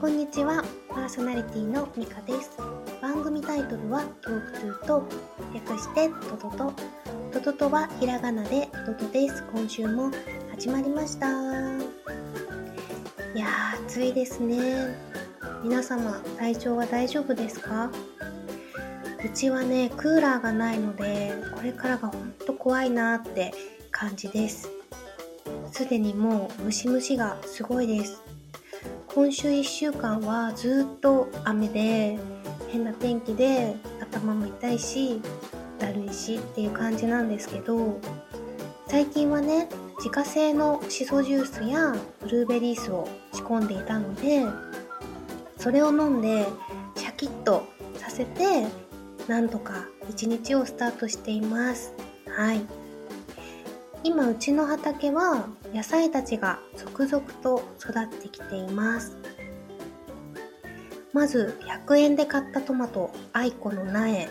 こんにちは、パーソナリティのミカです。番組タイトルはトークトゥーと略してトトト。トトトはひらがなでトトです。今週も始まりました。いやー、暑いですね。皆様、体調は大丈夫ですか？うちはね、クーラーがないので、これからがほんと怖いなーって感じです。すでにもうムシムシがすごいです。今週1週間はずっと雨で変な天気で頭も痛いしだるいしっていう感じなんですけど最近はね自家製のシソジュースやブルーベリー酢を仕込んでいたのでそれを飲んでシャキッとさせてなんとか一日をスタートしています。はい。今うちの畑は野菜たちが続々と育ってきています。まず100円で買ったトマトアイコの苗。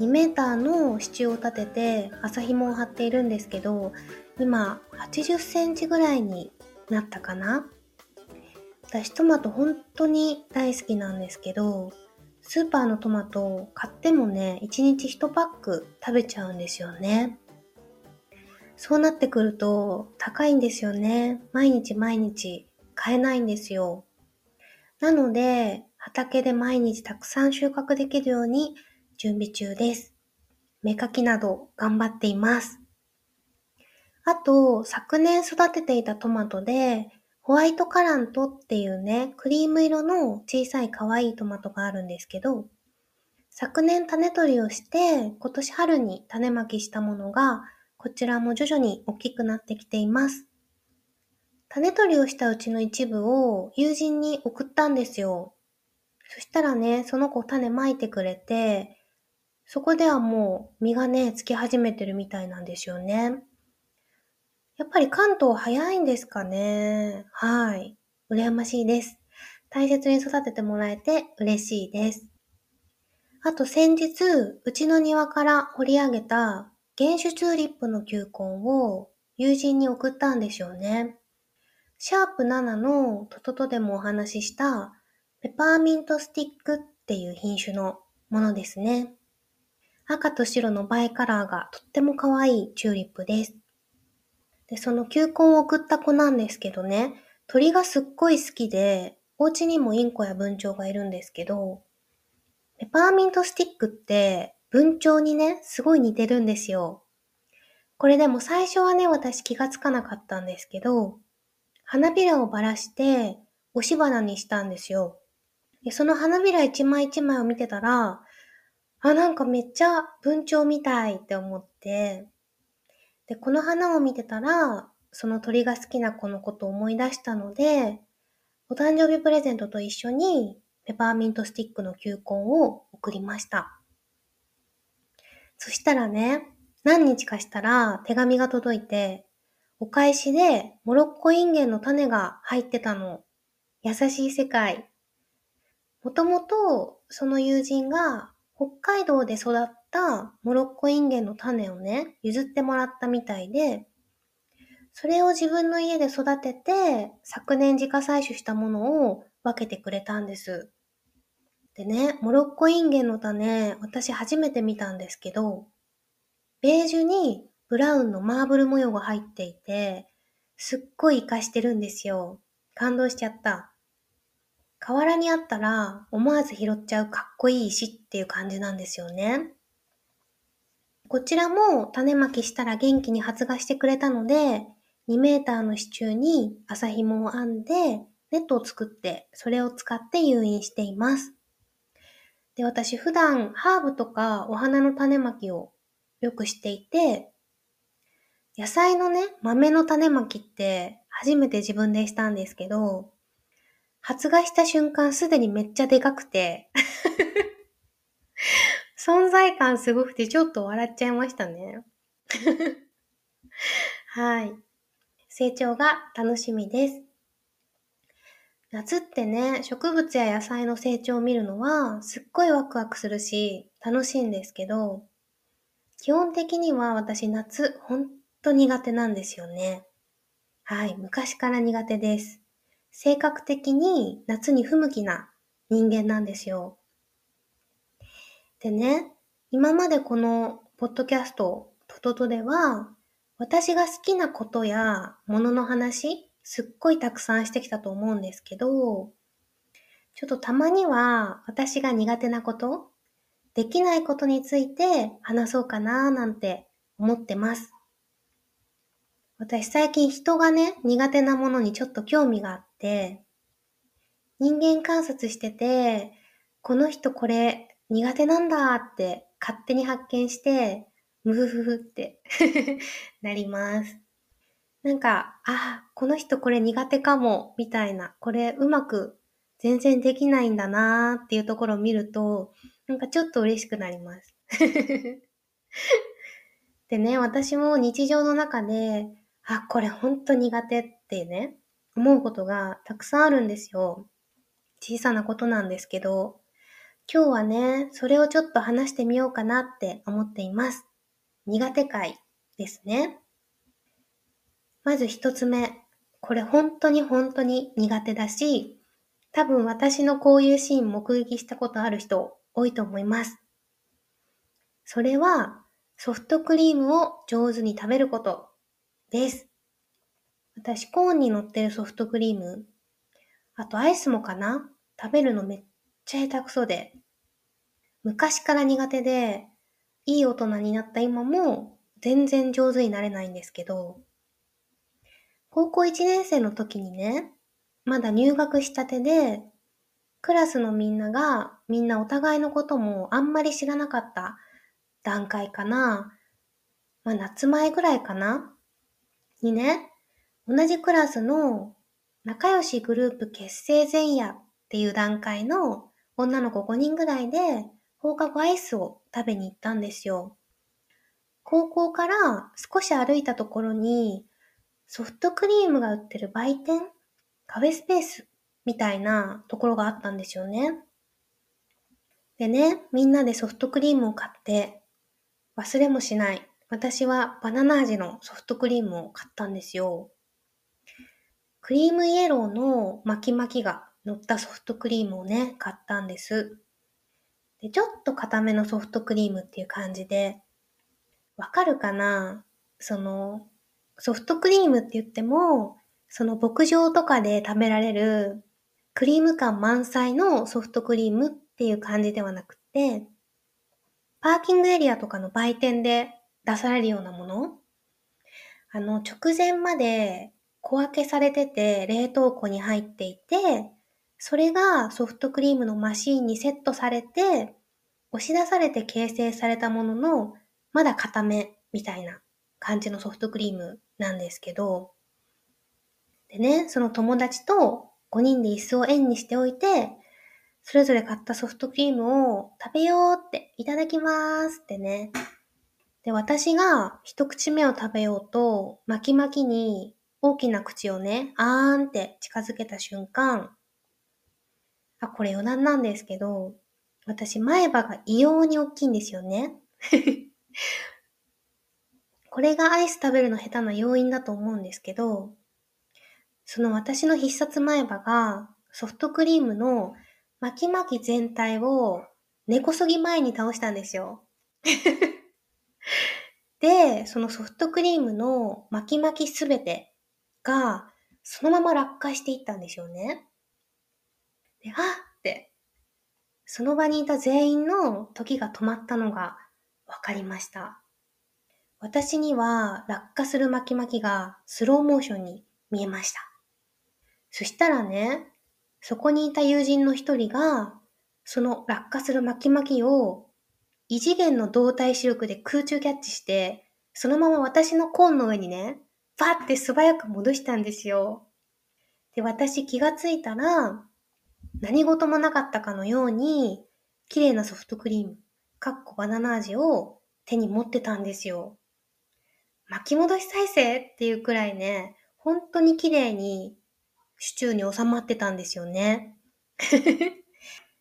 2メーターの支柱を立てて麻紐を張っているんですけど今80センチぐらいになったかな。私トマト本当に大好きなんですけどスーパーのトマト買ってもね1日1パック食べちゃうんですよね。そうなってくると高いんですよね。毎日毎日買えないんですよ。なので、畑で毎日たくさん収穫できるように準備中です。芽かきなど頑張っています。あと、昨年育てていたトマトで、ホワイトカラントっていうね、クリーム色の小さい可愛いトマトがあるんですけど、昨年種取りをして、今年春に種まきしたものがこちらも徐々に大きくなってきています。種取りをしたうちの一部を友人に送ったんですよ。そしたらね、その子種まいてくれて、そこではもう実がね、つき始めてるみたいなんですよね。やっぱり関東早いんですかね。はい。羨ましいです。大切に育ててもらえて嬉しいです。あと先日、うちの庭から掘り上げた原種チューリップの球根を友人に送ったんでしょうね。シャープ7のトトトでもお話ししたペパーミントスティックっていう品種のものですね。赤と白のバイカラーがとっても可愛いチューリップです。で、その球根を送った子なんですけどね、鳥がすっごい好きで、お家にもインコや文鳥がいるんですけど、ペパーミントスティックって文鳥にね、すごい似てるんですよ。これでも最初はね、私気がつかなかったんですけど、花びらをばらして押し花にしたんですよ。でその花びら一枚一枚を見てたら、あ、なんかめっちゃ文鳥みたいって思って、で、この花を見てたら、その鳥が好きな子のことを思い出したので、お誕生日プレゼントと一緒にペパーミントスティックの球根を送りました。そしたらね、何日かしたら手紙が届いて、お返しでモロッコインゲンの種が入ってたの。優しい世界。もともとその友人が北海道で育ったモロッコインゲンの種をね、譲ってもらったみたいで、それを自分の家で育てて、昨年自家採取したものを分けてくれたんです。でね、モロッコインゲンの種、私初めて見たんですけど、ベージュにブラウンのマーブル模様が入っていて、すっごい活かしてるんですよ。感動しちゃった。河原にあったら思わず拾っちゃうかっこいい石っていう感じなんですよね。こちらも種まきしたら元気に発芽してくれたので、2メーターの支柱に麻紐を編んで、ネットを作って、それを使って誘引しています。で、私普段ハーブとかお花の種まきをよくしていて、野菜のね、豆の種まきって初めて自分でしたんですけど、発芽した瞬間すでにめっちゃでかくて 存在感すごくてちょっと笑っちゃいましたね はい。成長が楽しみです。夏ってね、植物や野菜の成長を見るのはすっごいワクワクするし楽しいんですけど、基本的には私夏ほんと苦手なんですよね。はい、昔から苦手です。性格的に夏に不向きな人間なんですよ。でね、今までこのポッドキャストトトトでは、私が好きなことやものの話、すっごいたくさんしてきたと思うんですけど、ちょっとたまには私が苦手なこと、できないことについて話そうかなーなんて思ってます。私最近人がね、苦手なものにちょっと興味があって、人間観察してて、この人これ苦手なんだって勝手に発見して、ムフフフって なります。なんか、あ、この人これ苦手かも、みたいな、これうまく全然できないんだなーっていうところを見ると、なんかちょっと嬉しくなります。でね、私も日常の中で、あ、これほんと苦手ってね、思うことがたくさんあるんですよ。小さなことなんですけど、今日はね、それをちょっと話してみようかなって思っています。苦手会ですね。まず一つ目。これ本当に本当に苦手だし、多分私のこういうシーン目撃したことある人多いと思います。それはソフトクリームを上手に食べることです。私コーンに乗ってるソフトクリーム、あとアイスもかな食べるのめっちゃ下手くそで。昔から苦手で、いい大人になった今も全然上手になれないんですけど、高校1年生の時にね、まだ入学したてで、クラスのみんながみんなお互いのこともあんまり知らなかった段階かな。まあ夏前ぐらいかな。にね、同じクラスの仲良しグループ結成前夜っていう段階の女の子5人ぐらいで放課後アイスを食べに行ったんですよ。高校から少し歩いたところにソフトクリームが売ってる売店？カフェスペースみたいなところがあったんですよね。でね、みんなでソフトクリームを買って忘れもしない。私はバナナ味のソフトクリームを買ったんですよ。クリームイエローの巻き巻きが乗ったソフトクリームをね、買ったんです。で、ちょっと固めのソフトクリームっていう感じで、わかるかな？その、ソフトクリームって言っても、その牧場とかで食べられるクリーム感満載のソフトクリームっていう感じではなくて、パーキングエリアとかの売店で出されるようなもの。あの、直前まで小分けされてて冷凍庫に入っていて、それがソフトクリームのマシーンにセットされて、押し出されて形成されたものの、まだ固めみたいな感じのソフトクリームなんですけど、でね、その友達と5人で椅子を円にしておいて、それぞれ買ったソフトクリームを食べようって、いただきますってね。で、私が一口目を食べようと、巻き巻きに大きな口をね、あーんって近づけた瞬間、あ、これ余談なんですけど、私前歯が異様に大きいんですよね。これがアイス食べるの下手な要因だと思うんですけど、その私の必殺前歯がソフトクリームの巻き巻き全体を根こそぎ前に倒したんですよ。で、そのソフトクリームの巻き巻きすべてがそのまま落下していったんですよね。で、あって、その場にいた全員の時が止まったのが分かりました。私には落下する巻き巻きがスローモーションに見えました。そしたらね、そこにいた友人の一人が、その落下する巻き巻きを異次元の動体視力で空中キャッチして、そのまま私のコーンの上にね、バって素早く戻したんですよ。で、私気がついたら、何事もなかったかのように、綺麗なソフトクリーム、かっこバナナ味を手に持ってたんですよ。巻き戻し再生っていうくらいね、本当に綺麗に手中に収まってたんですよね。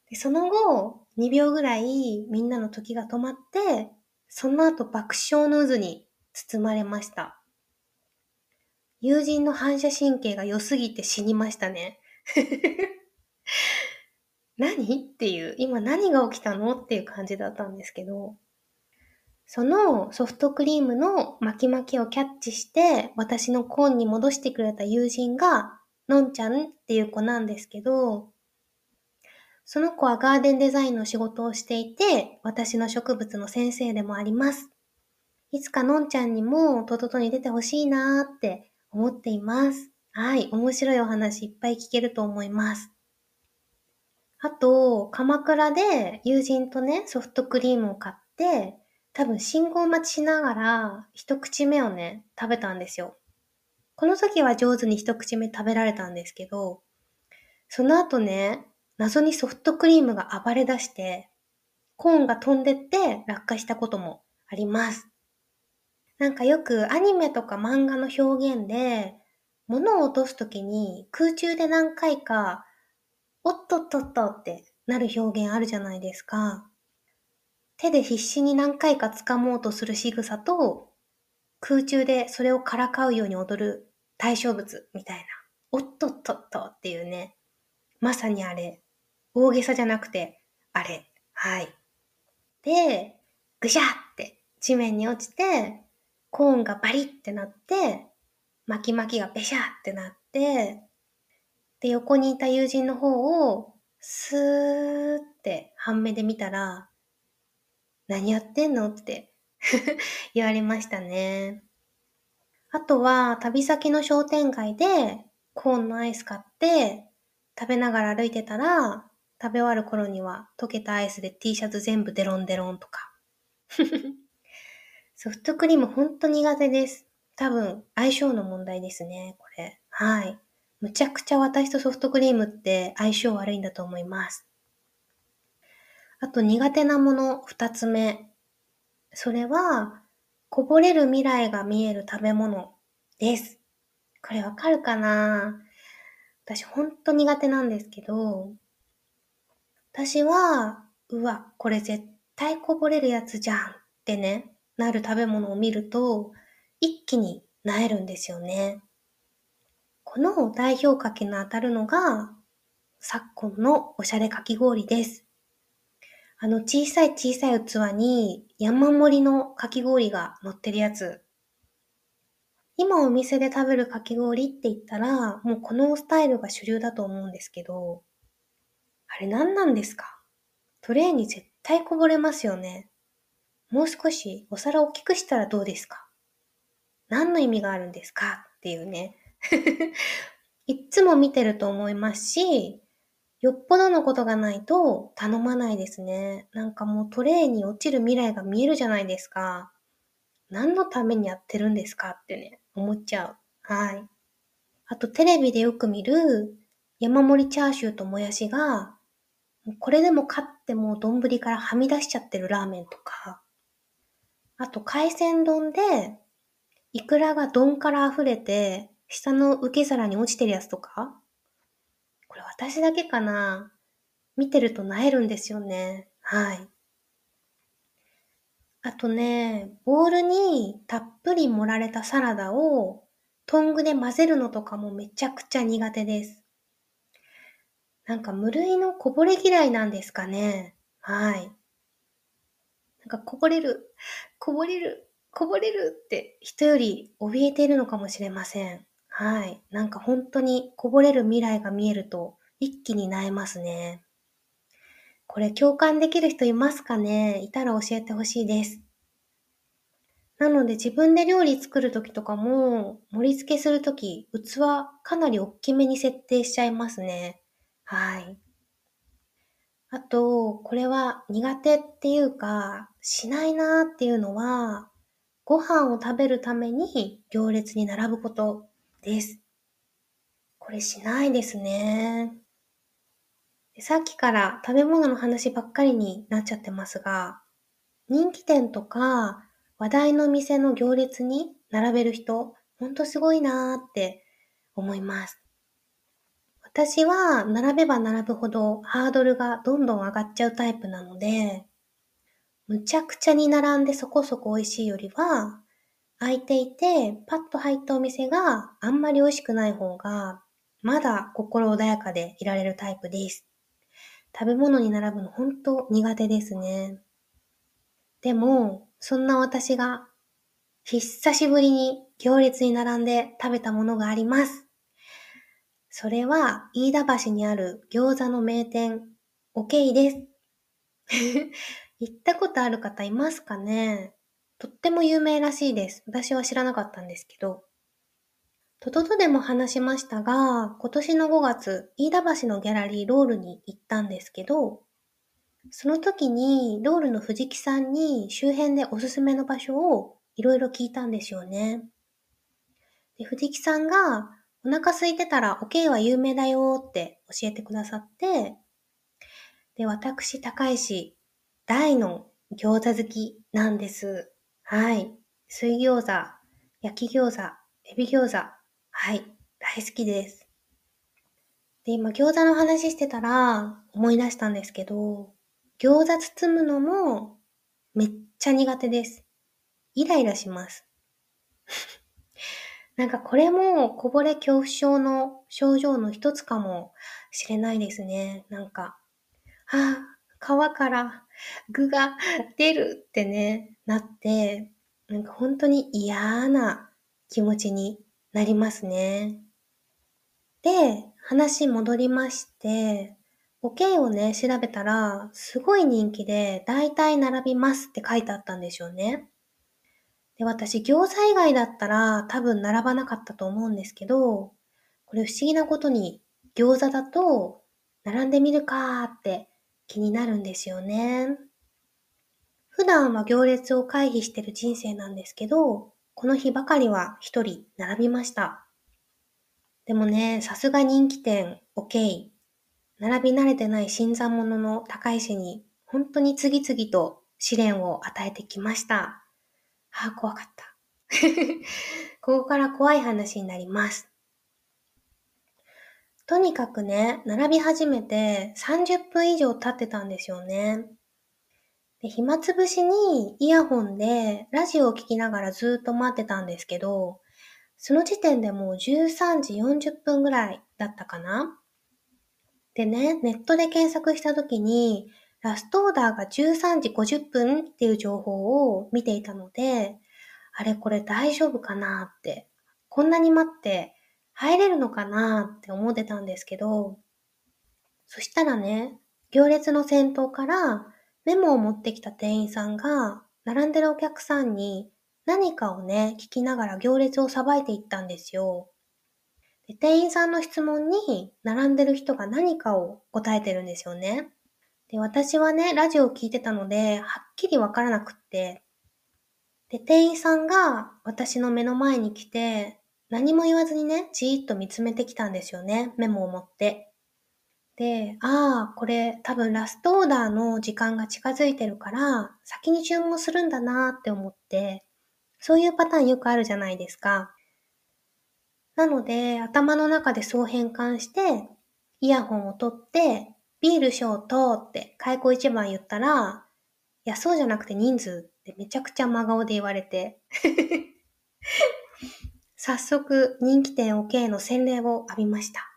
でその後、2秒ぐらいみんなの時が止まって、その後爆笑の渦に包まれました。友人の反射神経が良すぎて死にましたね。何？っていう、今何が起きたの？っていう感じだったんですけど、そのソフトクリームの巻き巻きをキャッチして、私のコーンに戻してくれた友人が、のんちゃんっていう子なんですけど、その子はガーデンデザインの仕事をしていて、私の植物の先生でもあります。いつかのんちゃんにもトトトに出てほしいなーって思っています。はい、面白いお話いっぱい聞けると思います。あと、鎌倉で友人とね、ソフトクリームを買って、多分信号待ちしながら一口目をね、食べたんですよ。この時は上手に一口目食べられたんですけど、その後ね、謎にソフトクリームが暴れ出して、コーンが飛んでって落下したこともあります。なんかよくアニメとか漫画の表現で、物を落とすときに空中で何回かおっとっとっとってなる表現あるじゃないですか。手で必死に何回か掴もうとする仕草と、空中でそれをからかうように踊る対象物みたいな。おっとっとっとっていうね。まさにあれ。大げさじゃなくて、あれ。はい。で、ぐしゃって地面に落ちて、コーンがバリってなって、巻き巻きがべしゃってなって、で、横にいた友人の方を、スーって半目で見たら、何やってんの？って 言われましたね。あとは、旅先の商店街でコーンのアイス買って食べながら歩いてたら、食べ終わる頃には溶けたアイスで T シャツ全部デロンデロンとか。ソフトクリームほんと苦手です。多分相性の問題ですね、これ。はい。むちゃくちゃ私とソフトクリームって相性悪いんだと思います。あと苦手なもの二つ目。それは、こぼれる未来が見える食べ物です。これわかるかな？私ほんと苦手なんですけど、私は、うわ、これ絶対こぼれるやつじゃんってね、なる食べ物を見ると、一気になえるんですよね。この代表かけの当たるのが、昨今のおしゃれかき氷です。あの小さい小さい器に山盛りのかき氷が乗ってるやつ。今お店で食べるかき氷って言ったら、もうこのスタイルが主流だと思うんですけど、あれ何なんですか？トレーに絶対こぼれますよね。もう少しお皿大きくしたらどうですか？何の意味があるんですか？っていうね。いっつも見てると思いますし、よっぽどのことがないと頼まないですね。なんかもうトレイに落ちる未来が見えるじゃないですか。何のためにやってるんですかってね、思っちゃう。はい。あとテレビでよく見る山盛りチャーシューともやしが、これでも買ってもう丼からはみ出しちゃってるラーメンとか、あと海鮮丼で、イクラが丼から溢れて、下の受け皿に落ちてるやつとか私だけかな？見てると萎えるんですよね。はい。あとね、ボウルにたっぷり盛られたサラダをトングで混ぜるのとかもめちゃくちゃ苦手です。なんか無類のこぼれ嫌いなんですかね？はい。なんかこぼれる、こぼれる、こぼれるって人より怯えているのかもしれません。はい。なんか本当にこぼれる未来が見えると一気に萎えますね。これ共感できる人いますかね？いたら教えてほしいです。なので自分で料理作るときとかも盛り付けするとき器かなり大きめに設定しちゃいますね。はい。あと、これは苦手っていうか、しないなーっていうのは、ご飯を食べるために行列に並ぶことです。これしないですね。さっきから食べ物の話ばっかりになっちゃってますが、人気店とか話題の店の行列に並べる人、ほんとすごいなーって思います。私は並べば並ぶほどハードルがどんどん上がっちゃうタイプなので、むちゃくちゃに並んでそこそこ美味しいよりは、開いていて、パッと入ったお店があんまり美味しくない方が、まだ心穏やかでいられるタイプです。食べ物に並ぶの本当苦手ですね。でも、そんな私が久しぶりに行列に並んで食べたものがあります。それは、飯田橋にある餃子の名店、おけいです。行ったことある方いますかね？とっても有名らしいです。私は知らなかったんですけど。とととでも話しましたが、今年の5月、飯田橋のギャラリーロールに行ったんですけど、その時にロールの藤木さんに周辺でおすすめの場所をいろいろ聞いたんですよね。で藤木さんがお腹空いてたらおけいは有名だよって教えてくださって、で、私、高石、大の餃子好きなんです。はい。水餃子、焼き餃子、エビ餃子。はい。大好きです。で、今餃子の話してたら思い出したんですけど、餃子包むのもめっちゃ苦手です。イライラします。なんかこれもこぼれ恐怖症の症状の一つかもしれないですね。なんか、ああ、皮から具が出るってね、なって、なんか本当に嫌な気持ちになりますね。で、話戻りまして、おけをね、調べたら、すごい人気で、だいたい並びますって書いてあったんでしょうね。で、私、餃子以外だったら多分並ばなかったと思うんですけど、これ不思議なことに、餃子だと、並んでみるかーって気になるんですよね。普段は行列を回避してる人生なんですけど、この日ばかりは一人並びました。でもね、さすが人気店、OK。並び慣れてない新参者の高石に、本当に次々と試練を与えてきました。ああ、怖かった。ここから怖い話になります。とにかくね、並び始めて30分以上経ってたんですよね。で暇つぶしにイヤホンでラジオを聴きながらずっと待ってたんですけど、その時点でもう13時40分ぐらいだったかな。でね、ネットで検索した時に、ラストオーダーが13時50分っていう情報を見ていたので、あれこれ大丈夫かなって、こんなに待って入れるのかなって思ってたんですけど、そしたらね、行列の先頭からメモを持ってきた店員さんが、並んでるお客さんに何かをね、聞きながら行列をさばいていったんですよ。で店員さんの質問に並んでる人が何かを答えてるんですよね。で、私はね、ラジオを聞いてたので、はっきりわからなくって、で、店員さんが私の目の前に来て、何も言わずにね、じーっと見つめてきたんですよね、メモを持って。で、ああ、これ多分ラストオーダーの時間が近づいてるから、先に注文するんだなって思って、そういうパターンよくあるじゃないですか。なので、頭の中でそう変換して、イヤホンを取って、ビールショートって開口一番言ったら、いや、そうじゃなくて人数ってめちゃくちゃ真顔で言われて。早速、人気店 OK の洗礼を浴びました。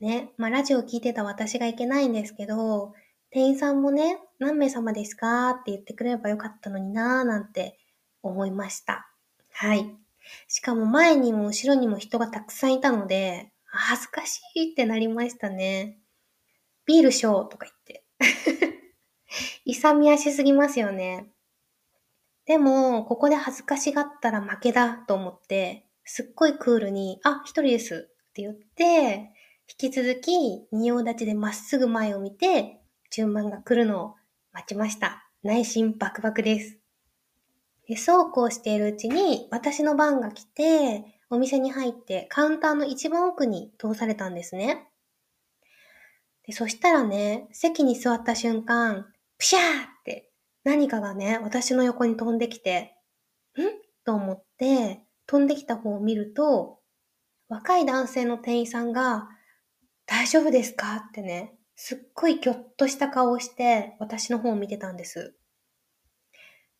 ね、まあラジオ聞いてた私がいけないんですけど、店員さんもね、何名様ですかって言ってくれればよかったのになーなんて思いました。はい。しかも前にも後ろにも人がたくさんいたので、恥ずかしいってなりましたね。ビールショーとか言って。勇み足すぎますよね。でも、ここで恥ずかしがったら負けだと思って、すっごいクールに、あ、一人ですって言って、引き続き、仁王立ちでまっすぐ前を見て、順番が来るのを待ちました。内心バクバクです。でそうこうしているうちに、私の番が来て、お店に入ってカウンターの一番奥に通されたんですね。でそしたらね、席に座った瞬間、プシャーって何かがね、私の横に飛んできて、ん？と思って、飛んできた方を見ると、若い男性の店員さんが、大丈夫ですか？ってね、すっごいぎょっとした顔をして、私の方を見てたんです。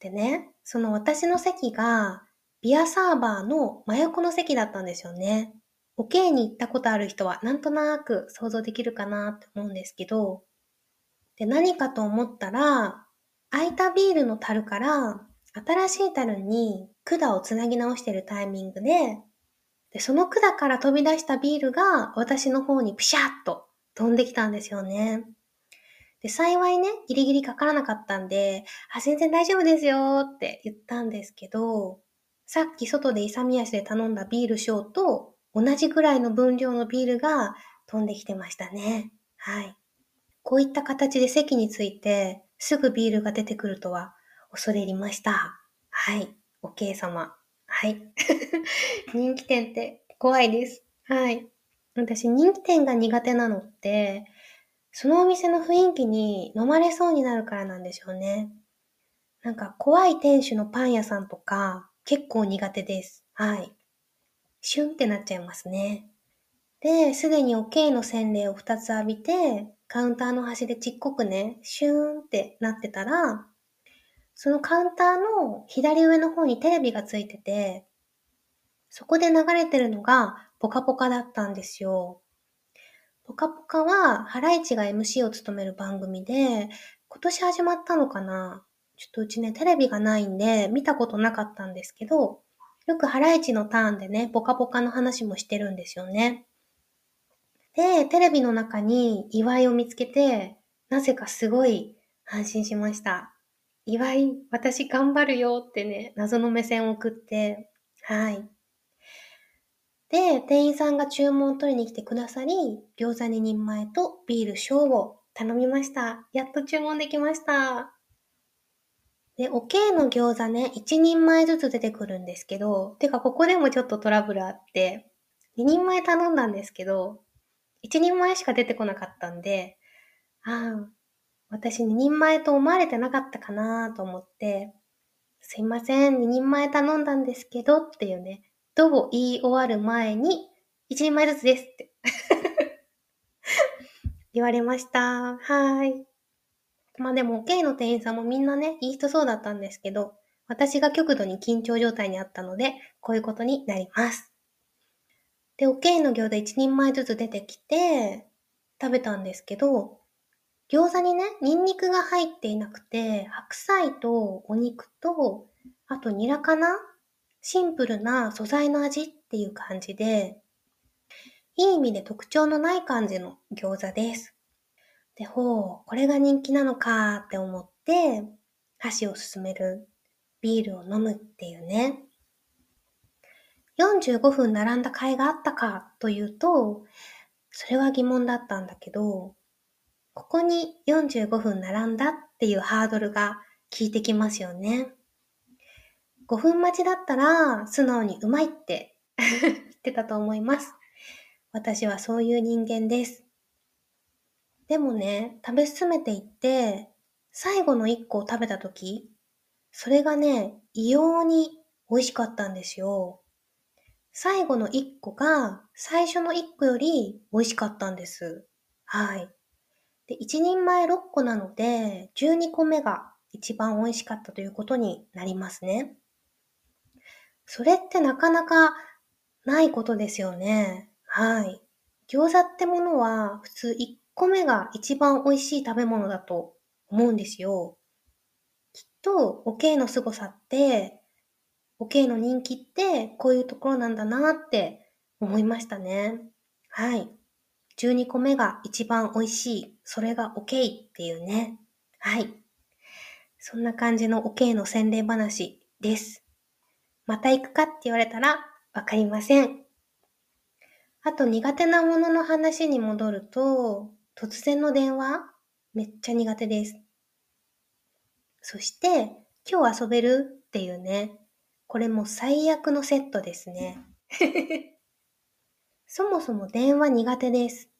でね、その私の席が、ビアサーバーの真横の席だったんですよね。おけに行ったことある人はなんとなく想像できるかなって思うんですけど、で、何かと思ったら、空いたビールの樽から新しい樽に管をつなぎ直してるタイミングで、で、その管から飛び出したビールが私の方にピシャッと飛んできたんですよね。で、幸いね、ギリギリかからなかったんで、あ、全然大丈夫ですよって言ったんですけど、さっき外で勇み足で頼んだビールショーと同じぐらいの分量のビールが飛んできてましたね。はい。こういった形で席についてすぐビールが出てくるとは恐れ入りました。はい。おけい様。はい。人気店って怖いです。はい。私、人気店が苦手なのって、そのお店の雰囲気に飲まれそうになるからなんでしょうね。なんか怖い店主のパン屋さんとか結構苦手です。はい。シュンってなっちゃいますね。で、すでにおけいの洗礼を2つ浴びて、カウンターの端でちっこくね、シューンってなってたら、そのカウンターの左上の方にテレビがついてて、そこで流れてるのがポカポカだったんですよ。ポカポカはハライチが MC を務める番組で、今年始まったのかな？ちょっとうちね、テレビがないんで見たことなかったんですけど、よくハライチのターンでね、ポカポカの話もしてるんですよね。で、テレビの中に祝いを見つけて、なぜかすごい安心しました。岩井、私頑張るよってね、謎の目線を送って、はい。で、店員さんが注文を取りに来てくださり、餃子2人前とビール小を頼みました。やっと注文できました。で、おけいの餃子ね、1人前ずつ出てくるんですけど、てかここでもちょっとトラブルあって、2人前頼んだんですけど、1人前しか出てこなかったんで、ああ、私2人前と思われてなかったかなと思って、すいません、2人前頼んだんですけどっていうね、どう言い終わる前に、1人前ずつですって 言われました。はい。まあでも、K の店員さんもみんなね、いい人そうだったんですけど、私が極度に緊張状態にあったので、こういうことになります。で、OK の餃子1人前ずつ出てきて、食べたんですけど、餃子にね、ニンニクが入っていなくて、白菜とお肉と、あとニラかな？シンプルな素材の味っていう感じで、いい意味で特徴のない感じの餃子です。で、ほう、これが人気なのかって思って、箸を進める、ビールを飲むっていうね。45分並んだ甲斐があったかというと、それは疑問だったんだけど、ここに45分並んだっていうハードルが効いてきますよね。5分待ちだったら素直にうまいって 言ってたと思います。私はそういう人間です。でもね、食べ進めていって、最後の1個を食べたとき、それがね、異様に美味しかったんですよ。最後の1個が最初の1個より美味しかったんです。はい。で、1人前6個なので、12個目が一番美味しかったということになりますね。それってなかなかないことですよね。はい。餃子ってものは普通1個目が一番美味しい食べ物だと思うんですよ。きっと、おけいの凄さって、おけいの人気ってこういうところなんだなって思いましたね。はい。12個目が一番美味しい。それが OK っていうね。はい。そんな感じの OK の洗礼話です。また行くかって言われたらわかりません。あと苦手なものの話に戻ると、突然の電話めっちゃ苦手です。そして、今日遊べるっていうね。これも最悪のセットですね。そもそも電話苦手です。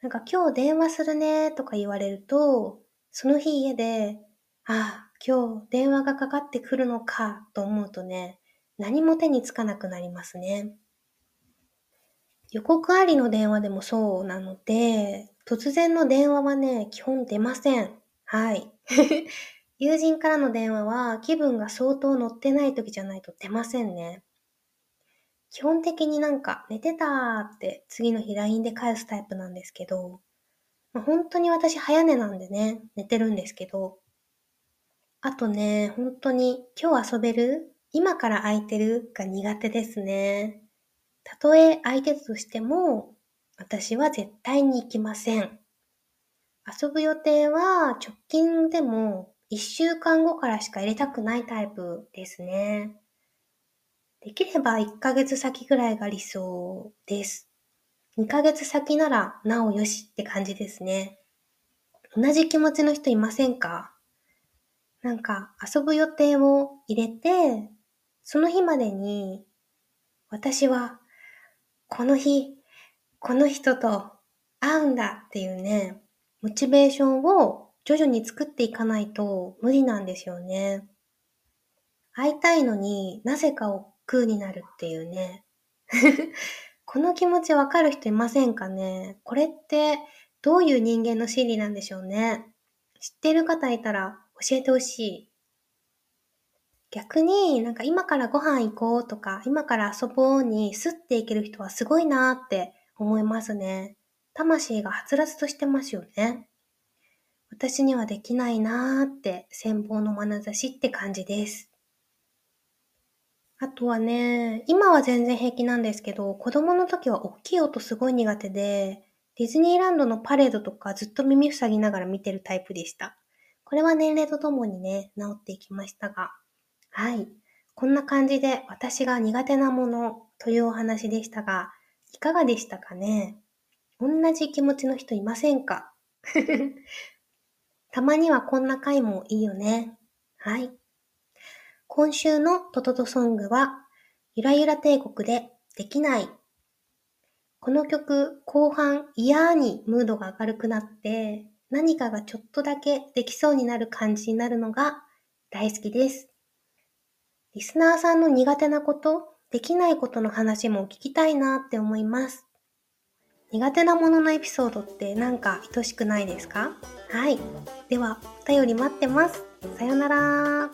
なんか今日電話するねとか言われると、その日家で、ああ、今日電話がかかってくるのかと思うとね、何も手につかなくなりますね。予告ありの電話でもそうなので、突然の電話はね、基本出ません。はい。友人からの電話は気分が相当乗ってない時じゃないと出ませんね。基本的になんか寝てたーって次の日 LINE で返すタイプなんですけど、まあ、本当に私早寝なんでね、寝てるんですけど、あとね、本当に今日遊べる今から空いてるが苦手ですね。たとえ空いてたとしても、私は絶対に行きません。遊ぶ予定は直近でも1週間後からしか入れたくないタイプですね。できれば1ヶ月先ぐらいが理想です。2ヶ月先ならなおよしって感じですね。同じ気持ちの人いませんか？なんか遊ぶ予定を入れて、その日までに私はこの日、この人と会うんだっていうね、モチベーションを徐々に作っていかないと無理なんですよね。会いたいのになぜかを空になるっていうね。この気持ちわかる人いませんかね？これってどういう人間の心理なんでしょうね？知ってる方いたら教えてほしい。逆になんか今からご飯行こうとか今から遊ぼうにスッていける人はすごいなーって思いますね。魂がはつらつとしてますよね。私にはできないなーって羨望の眼差しって感じです。あとはね、今は全然平気なんですけど、子供の時は大きい音すごい苦手で、ディズニーランドのパレードとかずっと耳塞ぎながら見てるタイプでした。これは年齢とともにね、治っていきましたが。はい。こんな感じで私が苦手なものというお話でしたが、いかがでしたかね？同じ気持ちの人いませんか？たまにはこんな回もいいよね。はい。今週のトトトソングは、ゆらゆら帝国でできない。この曲、後半嫌にムードが明るくなって、何かがちょっとだけできそうになる感じになるのが大好きです。リスナーさんの苦手なこと、できないことの話も聞きたいなって思います。苦手なもののエピソードってなんか愛しくないですか？はい。では、お便り待ってます。さよなら